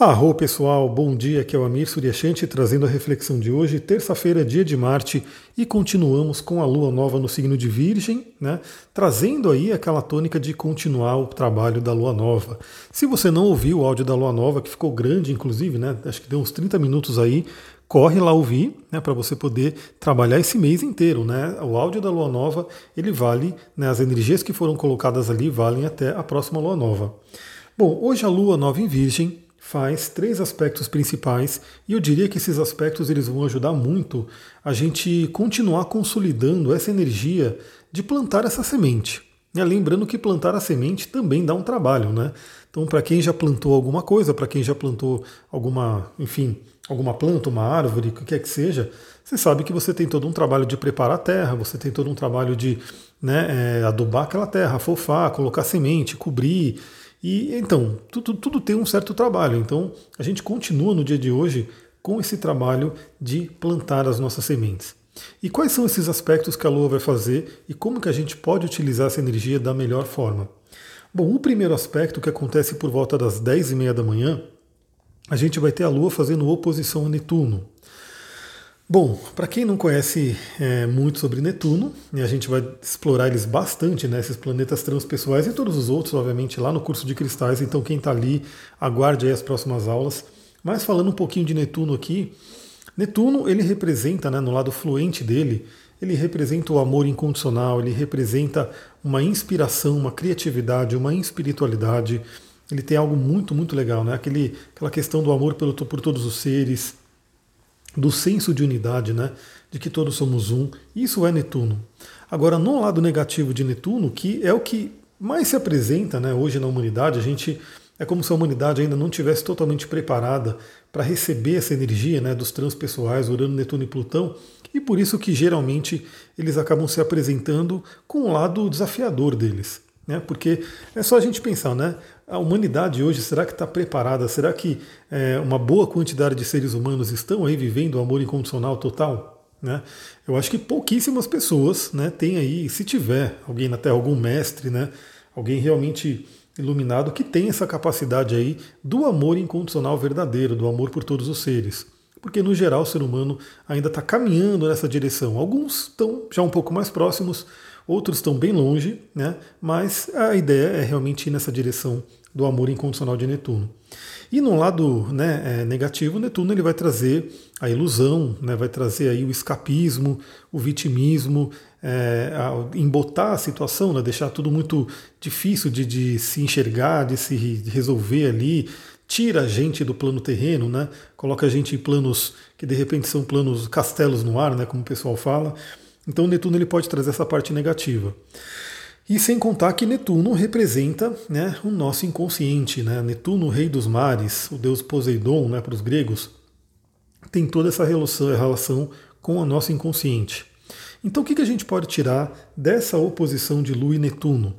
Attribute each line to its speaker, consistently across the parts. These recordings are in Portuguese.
Speaker 1: Arro pessoal, bom dia, aqui é o Amir Suryashanti trazendo a reflexão de hoje, terça-feira, dia de Marte, e continuamos com a Lua Nova no signo de Virgem, né? Trazendo aí aquela tônica de continuar o trabalho da Lua Nova. Se você não ouviu o áudio da Lua Nova, que ficou grande, inclusive, né? Acho que deu uns 30 minutos aí, corre lá ouvir, né? Para você poder trabalhar esse mês inteiro, né? O áudio da Lua Nova, ele vale, né? As energias que foram colocadas ali valem até a próxima Lua Nova. Bom, hoje a Lua Nova em Virgem faz três aspectos principais e eu diria que esses aspectos eles vão ajudar muito a gente continuar consolidando essa energia de plantar essa semente. E lembrando que plantar a semente também dá um trabalho, né? Então, para quem já plantou alguma coisa, para quem já plantou alguma, enfim, alguma planta, uma árvore, o que quer que seja, você sabe que você tem todo um trabalho de preparar a terra, você tem todo um trabalho de né, é, adubar aquela terra, afofar, colocar semente, cobrir, e então, tudo, tudo tem um certo trabalho. Então, a gente continua no dia de hoje com esse trabalho de plantar as nossas sementes. E quais são esses aspectos que a Lua vai fazer e como que a gente pode utilizar essa energia da melhor forma? Bom, o primeiro aspecto que acontece por volta das 10 e meia da manhã, a gente vai ter a Lua fazendo oposição a Netuno. Bom, para quem não conhece é, muito sobre Netuno, e a gente vai explorar eles bastante, né, esses planetas transpessoais e todos os outros, obviamente, lá no curso de cristais. Então, quem está ali, aguarde aí as próximas aulas. Mas falando um pouquinho de Netuno aqui, Netuno ele representa, né, no lado fluente dele, ele representa o amor incondicional, ele representa uma inspiração, uma criatividade, uma espiritualidade. Ele tem algo muito, muito legal, né? Aquele, aquela questão do amor pelo, por todos os seres, do senso de unidade, né? De que todos somos um. Isso é Netuno. Agora, no lado negativo de Netuno, que é o que mais se apresenta né, hoje na humanidade, a gente é como se a humanidade ainda não tivesse totalmente preparada para receber essa energia né, dos transpessoais, Urano, Netuno e Plutão, e por isso que geralmente eles acabam se apresentando com o lado desafiador deles. Né? Porque é só a gente pensar, né? A humanidade hoje, será que está preparada? Será que é, uma boa quantidade de seres humanos estão aí vivendo o amor incondicional total? Né? Eu acho que pouquíssimas pessoas né, têm aí, se tiver alguém na Terra, algum mestre, né, alguém realmente iluminado que tem essa capacidade aí do amor incondicional verdadeiro, do amor por todos os seres. Porque no geral o ser humano ainda está caminhando nessa direção. Alguns estão já um pouco mais próximos, outros estão bem longe, né? mas a ideia é realmente ir nessa direção do amor incondicional de Netuno. E no lado né, é, negativo, Netuno ele vai trazer a ilusão, né, vai trazer aí o escapismo, o vitimismo, é, embotar a situação, né, deixar tudo muito difícil de, de se enxergar, de se resolver ali, tira a gente do plano terreno, né, coloca a gente em planos que de repente são planos castelos no ar, né, como o pessoal fala. Então Netuno ele pode trazer essa parte negativa. E sem contar que Netuno representa né, o nosso inconsciente. Né? Netuno, o rei dos mares, o deus Poseidon né, para os gregos, tem toda essa relação, relação com o nosso inconsciente. Então o que, que a gente pode tirar dessa oposição de Lua e Netuno?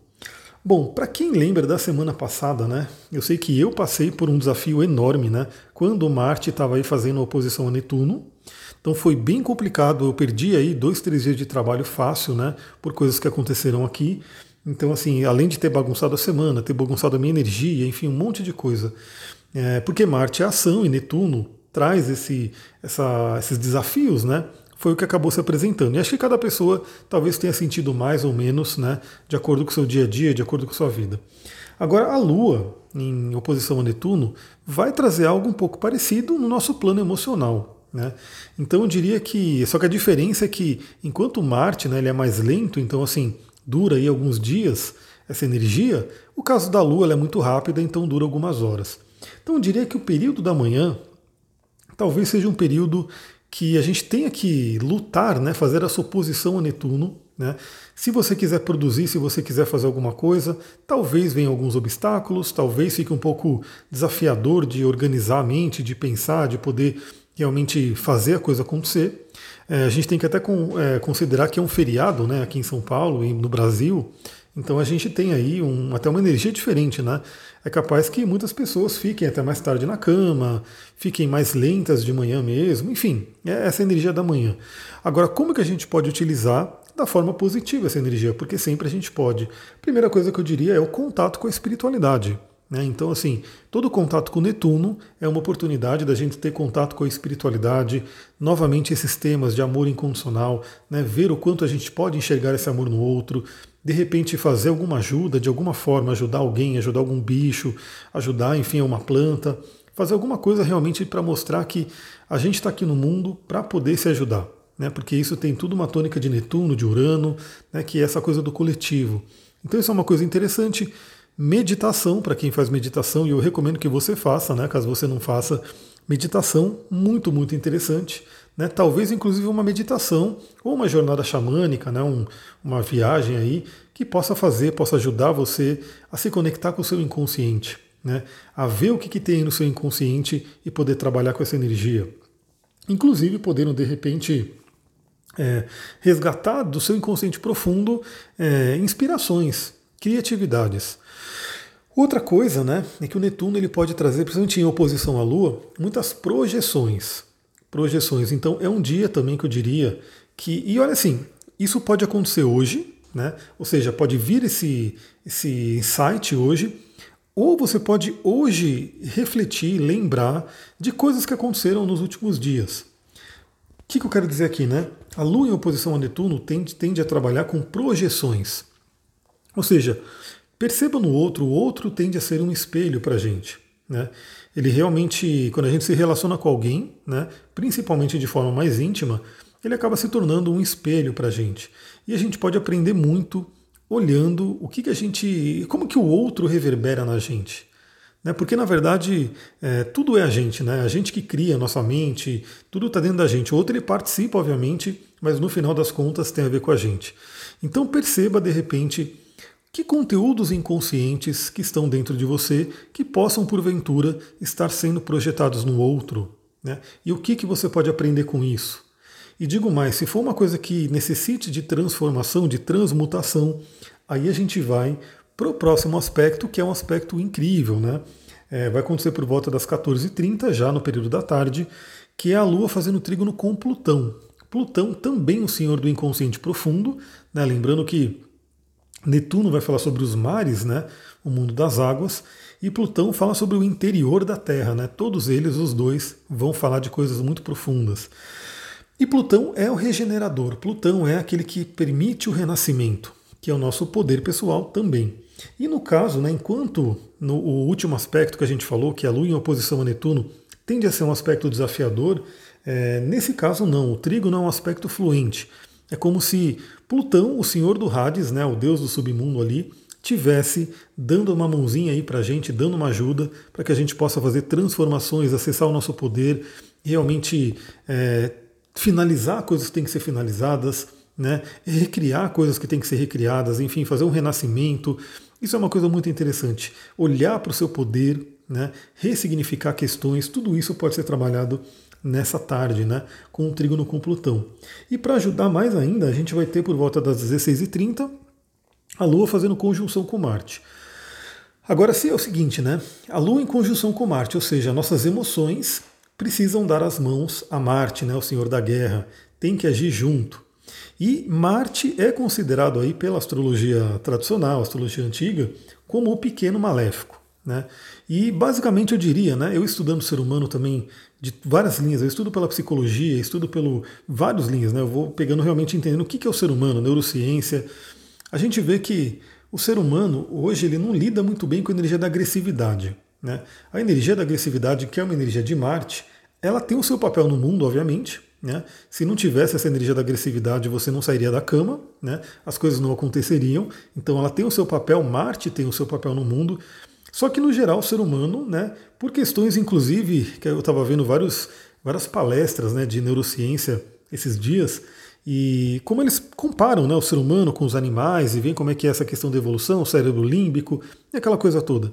Speaker 1: Bom, para quem lembra da semana passada, né? Eu sei que eu passei por um desafio enorme, né? Quando Marte estava aí fazendo oposição a Netuno, então foi bem complicado, eu perdi aí dois, três dias de trabalho fácil, né? Por coisas que aconteceram aqui. Então, assim, além de ter bagunçado a semana, ter bagunçado a minha energia, enfim, um monte de coisa. É, porque Marte é ação e Netuno traz esse, essa, esses desafios, né? Foi o que acabou se apresentando. E acho que cada pessoa talvez tenha sentido mais ou menos, né? De acordo com o seu dia a dia, de acordo com a sua vida. Agora, a Lua, em oposição a Netuno, vai trazer algo um pouco parecido no nosso plano emocional. Né? Então eu diria que. Só que a diferença é que enquanto Marte né, ele é mais lento, então assim, dura aí alguns dias essa energia, o caso da Lua é muito rápida, então dura algumas horas. Então eu diria que o período da manhã talvez seja um período que a gente tenha que lutar, né, fazer essa oposição a Netuno. Né? Se você quiser produzir, se você quiser fazer alguma coisa, talvez venham alguns obstáculos, talvez fique um pouco desafiador de organizar a mente, de pensar, de poder realmente fazer a coisa acontecer. É, a gente tem que até com, é, considerar que é um feriado né, aqui em São Paulo e no Brasil, então a gente tem aí um, até uma energia diferente, né? É capaz que muitas pessoas fiquem até mais tarde na cama, fiquem mais lentas de manhã mesmo, enfim, é essa energia da manhã. Agora, como que a gente pode utilizar da forma positiva essa energia? Porque sempre a gente pode. Primeira coisa que eu diria é o contato com a espiritualidade. Né? Então, assim, todo contato com Netuno é uma oportunidade da gente ter contato com a espiritualidade, novamente esses temas de amor incondicional, né? ver o quanto a gente pode enxergar esse amor no outro, de repente fazer alguma ajuda, de alguma forma, ajudar alguém, ajudar algum bicho, ajudar, enfim, uma planta, fazer alguma coisa realmente para mostrar que a gente está aqui no mundo para poder se ajudar. Né? Porque isso tem tudo uma tônica de Netuno, de Urano, né? que é essa coisa do coletivo. Então isso é uma coisa interessante meditação, para quem faz meditação, e eu recomendo que você faça, né, caso você não faça, meditação muito, muito interessante. Né, talvez inclusive uma meditação ou uma jornada xamânica, né, um, uma viagem aí que possa fazer, possa ajudar você a se conectar com o seu inconsciente, né, a ver o que, que tem no seu inconsciente e poder trabalhar com essa energia. Inclusive podendo de repente é, resgatar do seu inconsciente profundo é, inspirações, criatividades. Outra coisa, né, é que o Netuno ele pode trazer, principalmente em oposição à Lua, muitas projeções. Projeções. Então é um dia também que eu diria que, e olha assim, isso pode acontecer hoje, né? Ou seja, pode vir esse, esse insight hoje, ou você pode hoje refletir, lembrar de coisas que aconteceram nos últimos dias. O que, que eu quero dizer aqui, né? A Lua em oposição a Netuno tende, tende a trabalhar com projeções. Ou seja, Perceba no outro, o outro tende a ser um espelho para a gente. Né? Ele realmente, quando a gente se relaciona com alguém, né, principalmente de forma mais íntima, ele acaba se tornando um espelho para a gente. E a gente pode aprender muito olhando o que, que a gente. como que o outro reverbera na gente. Né? Porque, na verdade, é, tudo é a gente, né? A gente que cria a nossa mente, tudo está dentro da gente. O outro ele participa, obviamente, mas no final das contas tem a ver com a gente. Então perceba, de repente, que conteúdos inconscientes que estão dentro de você que possam, porventura, estar sendo projetados no outro? Né? E o que, que você pode aprender com isso? E digo mais, se for uma coisa que necessite de transformação, de transmutação, aí a gente vai para o próximo aspecto, que é um aspecto incrível. Né? É, vai acontecer por volta das 14h30, já no período da tarde, que é a Lua fazendo trígono com Plutão. Plutão também o senhor do inconsciente profundo, né? lembrando que Netuno vai falar sobre os mares, né, o mundo das águas, e Plutão fala sobre o interior da Terra. Né? Todos eles, os dois, vão falar de coisas muito profundas. E Plutão é o regenerador, Plutão é aquele que permite o renascimento, que é o nosso poder pessoal também. E no caso, né, enquanto no o último aspecto que a gente falou, que é a Lua em oposição a Netuno, tende a ser um aspecto desafiador, é, nesse caso não, o trigo não é um aspecto fluente. É como se Plutão, o senhor do Hades, né, o deus do submundo ali, tivesse dando uma mãozinha aí para a gente, dando uma ajuda para que a gente possa fazer transformações, acessar o nosso poder, realmente é, finalizar coisas que têm que ser finalizadas, né, recriar coisas que têm que ser recriadas, enfim, fazer um renascimento. Isso é uma coisa muito interessante. Olhar para o seu poder, né, ressignificar questões, tudo isso pode ser trabalhado nessa tarde, né, com o trígono com Plutão. E para ajudar mais ainda, a gente vai ter por volta das 16h30 a Lua fazendo conjunção com Marte. Agora, se é o seguinte, né? A Lua em conjunção com Marte, ou seja, nossas emoções precisam dar as mãos a Marte, né, o Senhor da Guerra, tem que agir junto. E Marte é considerado aí pela astrologia tradicional, astrologia antiga, como o pequeno maléfico. Né? E basicamente eu diria, né, eu estudando o ser humano também de várias linhas, eu estudo pela psicologia, estudo pelo várias linhas, né, eu vou pegando realmente entendendo o que é o ser humano, neurociência. A gente vê que o ser humano hoje ele não lida muito bem com a energia da agressividade. Né? A energia da agressividade, que é uma energia de Marte, ela tem o seu papel no mundo, obviamente. Né? Se não tivesse essa energia da agressividade, você não sairia da cama, né? as coisas não aconteceriam. Então ela tem o seu papel, Marte tem o seu papel no mundo, só que no geral o ser humano, né, por questões inclusive, que eu estava vendo vários, várias palestras né, de neurociência esses dias, e como eles comparam né, o ser humano com os animais e veem como é que é essa questão da evolução, o cérebro límbico e aquela coisa toda.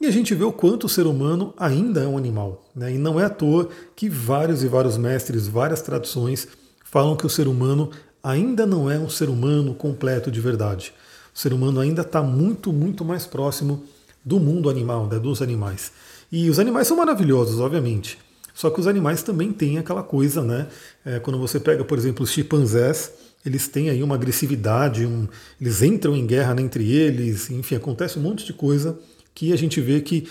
Speaker 1: E a gente vê o quanto o ser humano ainda é um animal. Né? E não é à toa que vários e vários mestres, várias tradições falam que o ser humano ainda não é um ser humano completo de verdade. O ser humano ainda está muito, muito mais próximo do mundo animal, né, dos animais. E os animais são maravilhosos, obviamente. Só que os animais também têm aquela coisa, né? É, quando você pega, por exemplo, os chimpanzés, eles têm aí uma agressividade, um, eles entram em guerra né, entre eles, enfim, acontece um monte de coisa que a gente vê que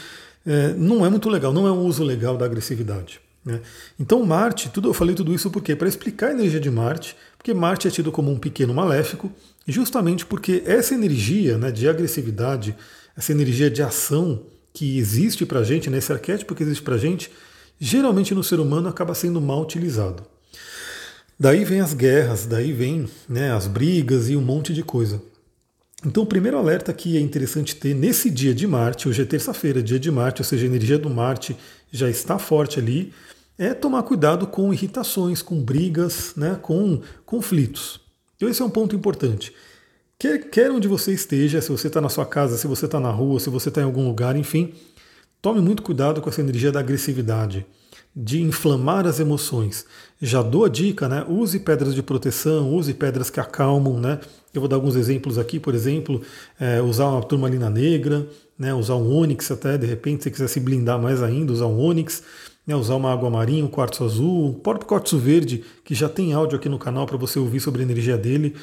Speaker 1: é, não é muito legal, não é um uso legal da agressividade. Né? Então Marte, tudo, eu falei tudo isso porque para explicar a energia de Marte, porque Marte é tido como um pequeno maléfico, justamente porque essa energia né, de agressividade, essa energia de ação que existe para a gente, né, arquétipo que existe para a gente, geralmente no ser humano acaba sendo mal utilizado. Daí vem as guerras, daí vem né, as brigas e um monte de coisa. Então, o primeiro alerta que é interessante ter nesse dia de Marte, hoje é terça-feira, dia de Marte, ou seja, a energia do Marte já está forte ali, é tomar cuidado com irritações, com brigas, né, com conflitos. Então, esse é um ponto importante. Quer, quer onde você esteja, se você está na sua casa, se você está na rua, se você está em algum lugar, enfim, tome muito cuidado com essa energia da agressividade de inflamar as emoções. Já dou a dica, né? Use pedras de proteção, use pedras que acalmam, né? Eu vou dar alguns exemplos aqui, por exemplo, é, usar uma turmalina negra, né? Usar um ônix até, de repente, se quiser se blindar mais ainda, usar um ônix, né? Usar uma água marinha, um quartzo azul, o próprio quartzo verde, que já tem áudio aqui no canal para você ouvir sobre a energia dele.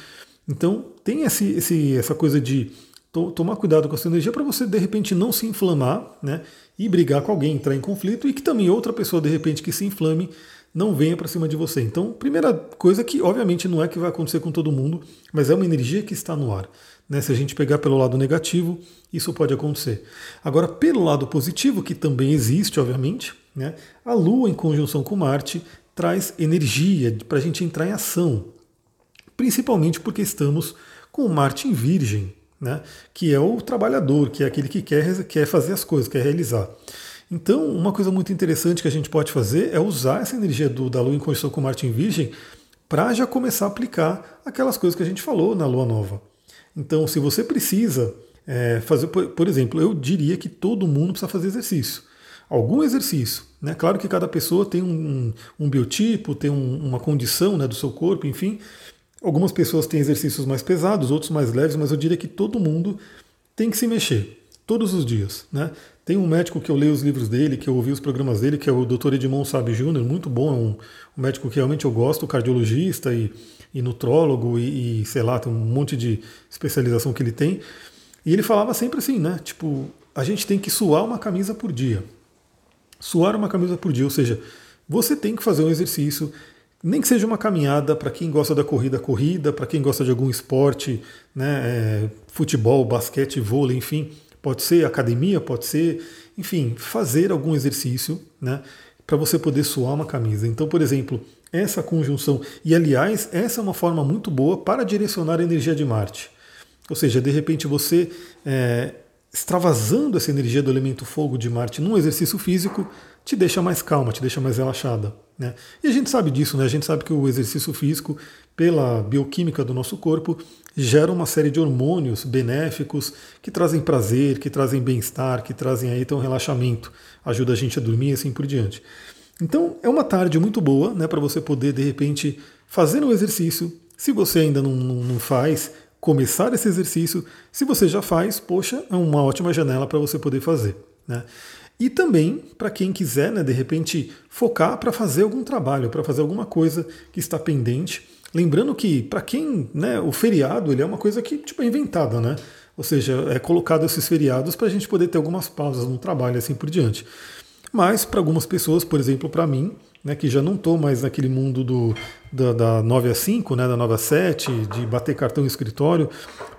Speaker 1: Então, tem esse, esse, essa coisa de tomar cuidado com essa energia para você de repente não se inflamar, né? E brigar com alguém, entrar em conflito e que também outra pessoa de repente que se inflame não venha para cima de você. Então, primeira coisa que obviamente não é que vai acontecer com todo mundo, mas é uma energia que está no ar. Né? Se a gente pegar pelo lado negativo, isso pode acontecer. Agora, pelo lado positivo, que também existe, obviamente, né? a Lua em conjunção com Marte traz energia para a gente entrar em ação, principalmente porque estamos com Marte em Virgem né? que é o trabalhador, que é aquele que quer, quer fazer as coisas, quer realizar. Então, uma coisa muito interessante que a gente pode fazer é usar essa energia do, da Lua em conjunção com Marte em Virgem para já começar a aplicar aquelas coisas que a gente falou na Lua Nova. Então, se você precisa é, fazer, por, por, exemplo, eu diria que todo mundo precisa fazer exercício. Algum exercício. Né? Claro que cada pessoa tem um, um biotipo, tem um, uma condição né, do seu corpo, enfim. Algumas pessoas têm exercícios mais pesados, outros mais leves, mas eu diria que todo mundo tem que se mexer todos os dias. Né? Tem um médico que eu leio os livros dele, que eu ouvi os programas dele, que é o Dr. Edmond Sabe Júnior, muito bom, é um, um, médico que realmente eu gosto, cardiologista e, e nutrólogo e, e, sei lá, tem um monte de especialização que ele tem. E ele falava sempre assim, né? Tipo, a gente tem que suar uma camisa por dia. Suar uma camisa por dia, ou seja, você tem que fazer um exercício, nem que seja uma caminhada para quem gosta da corrida, corrida, para quem gosta de algum esporte, né, é, futebol, basquete, vôlei, enfim, pode ser academia, pode ser, enfim, fazer algum exercício, né, para você poder suar uma camisa. Então, por exemplo, essa conjunção, e aliás, essa é uma forma muito boa para direcionar a energia de Marte. Ou seja, de repente você é, extravasando essa energia do elemento fogo de Marte num exercício físico, te deixa mais calma, te deixa mais relaxada. Né? E a gente sabe disso, né? a gente sabe que o exercício físico, pela bioquímica do nosso corpo, gera uma série de hormônios benéficos que trazem prazer, que trazem bem-estar, que trazem aí então relaxamento, ajuda a gente a dormir e assim por diante. Então é uma tarde muito boa né, para você poder, de repente, fazer um exercício. Se você ainda não, não, não faz, começar esse exercício. Se você já faz, poxa, é uma ótima janela para você poder fazer. Né? E também para quem quiser, né, de repente, focar para fazer algum trabalho, para fazer alguma coisa que está pendente. Lembrando que, para quem, né, o feriado ele é uma coisa que tipo, é inventada, né? Ou seja, é colocado esses feriados para a gente poder ter algumas pausas no trabalho assim por diante. Mas para algumas pessoas, por exemplo, para mim, né, que já não estou mais naquele mundo do, da, da 9 a 5, né, da 9 a 7, de bater cartão em escritório,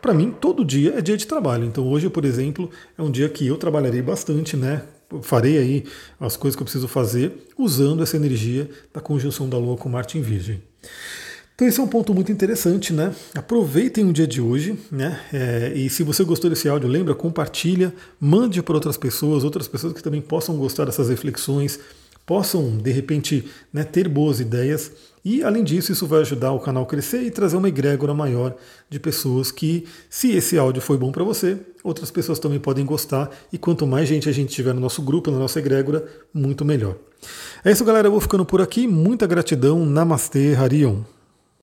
Speaker 1: para mim todo dia é dia de trabalho. Então hoje, por exemplo, é um dia que eu trabalharei bastante, né, farei aí as coisas que eu preciso fazer usando essa energia da conjunção da Lua com Marte em Virgem. Então esse é um ponto muito interessante, né? Aproveitem o dia de hoje, né? É, e se você gostou desse áudio, lembra, compartilha, mande para outras pessoas, outras pessoas que também possam gostar dessas reflexões, possam de repente né, ter boas ideias. E além disso, isso vai ajudar o canal a crescer e trazer uma egrégora maior de pessoas que, se esse áudio foi bom para você, outras pessoas também podem gostar. E quanto mais gente a gente tiver no nosso grupo, na nossa egrégora, muito melhor. É isso, galera. Eu vou ficando por aqui. Muita gratidão. Namastê, Harion.